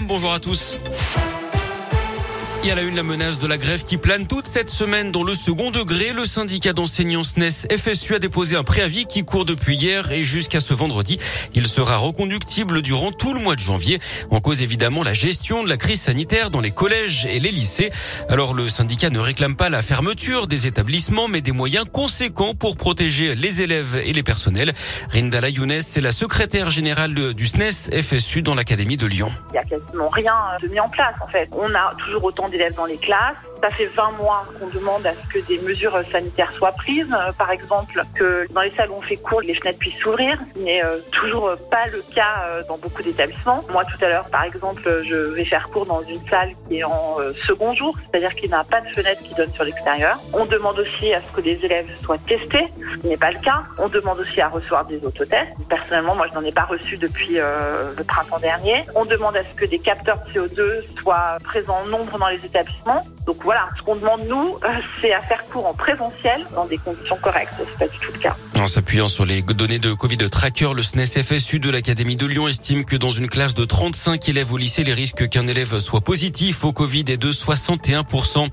Bonjour à tous. Il y a la une la menace de la grève qui plane toute cette semaine dans le second degré. Le syndicat d'enseignants SNES FSU a déposé un préavis qui court depuis hier et jusqu'à ce vendredi. Il sera reconductible durant tout le mois de janvier. En cause évidemment la gestion de la crise sanitaire dans les collèges et les lycées. Alors le syndicat ne réclame pas la fermeture des établissements mais des moyens conséquents pour protéger les élèves et les personnels. Rindala Younes est la secrétaire générale du SNES FSU dans l'Académie de Lyon. Il n'y a quasiment rien de mis en place en fait. On a toujours autant d'élèves dans les classes. Ça fait 20 mois qu'on demande à ce que des mesures sanitaires soient prises. Euh, par exemple, que dans les salles où on fait cours, les fenêtres puissent s'ouvrir. Ce n'est euh, toujours pas le cas euh, dans beaucoup d'établissements. Moi, tout à l'heure, par exemple, je vais faire cours dans une salle qui est en second jour, c'est-à-dire qu'il n'a pas de fenêtre qui donne sur l'extérieur. On demande aussi à ce que les élèves soient testés, ce n'est pas le cas. On demande aussi à recevoir des autotests. Personnellement, moi, je n'en ai pas reçu depuis le printemps dernier. On demande à ce que des capteurs de CO2 soient présents en nombre dans les établissements. Donc voilà, ce qu'on demande nous, euh, c'est à faire cours en présentiel dans des conditions correctes. C'est pas du tout le cas. En s'appuyant sur les données de Covid Tracker, le SNES FSU de l'Académie de Lyon estime que dans une classe de 35 élèves au lycée, les risques qu'un élève soit positif au Covid est de 61%.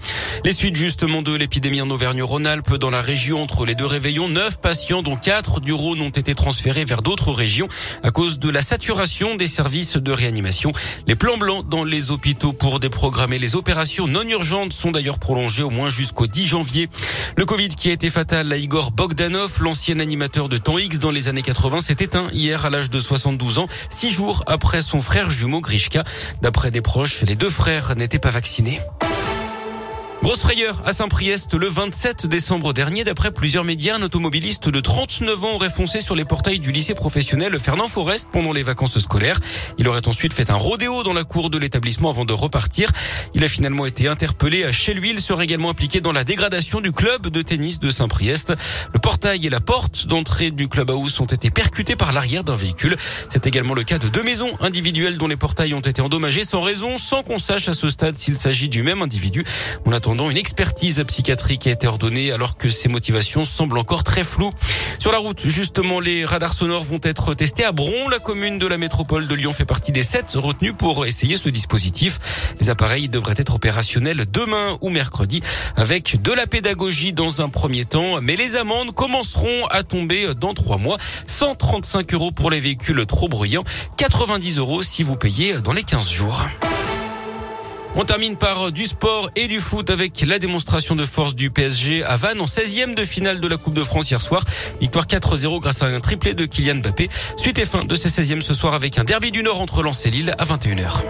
Les suites justement de l'épidémie en Auvergne-Rhône-Alpes dans la région entre les deux réveillons, 9 patients dont 4 du Rhône ont été transférés vers d'autres régions à cause de la saturation des services de réanimation. Les plans blancs dans les hôpitaux pour déprogrammer les opérations non urgentes sont d'ailleurs prolongés au moins jusqu'au 10 janvier. Le Covid qui a été fatal à Igor Bogdanov, l'ancien animateur de temps X dans les années 80 s'est éteint hier à l'âge de 72 ans, six jours après son frère jumeau Grishka. D'après des proches, les deux frères n'étaient pas vaccinés. Grosse frayeur à Saint-Priest le 27 décembre dernier. D'après plusieurs médias, un automobiliste de 39 ans aurait foncé sur les portails du lycée professionnel Fernand Forest pendant les vacances scolaires. Il aurait ensuite fait un rodéo dans la cour de l'établissement avant de repartir. Il a finalement été interpellé chez lui. Il serait également impliqué dans la dégradation du club de tennis de Saint-Priest. Le portail et la porte d'entrée du club house ont été percutés par l'arrière d'un véhicule. C'est également le cas de deux maisons individuelles dont les portails ont été endommagés sans raison, sans qu'on sache à ce stade s'il s'agit du même individu. On attend une expertise psychiatrique a été ordonnée alors que ses motivations semblent encore très floues. Sur la route, justement, les radars sonores vont être testés à Bron. La commune de la métropole de Lyon fait partie des sept retenus pour essayer ce dispositif. Les appareils devraient être opérationnels demain ou mercredi avec de la pédagogie dans un premier temps. Mais les amendes commenceront à tomber dans trois mois. 135 euros pour les véhicules trop bruyants, 90 euros si vous payez dans les 15 jours. On termine par du sport et du foot avec la démonstration de force du PSG à Vannes en 16e de finale de la Coupe de France hier soir. Victoire 4-0 grâce à un triplé de Kylian Mbappé. Suite et fin de ces 16e ce soir avec un derby du Nord entre Lens et Lille à 21h.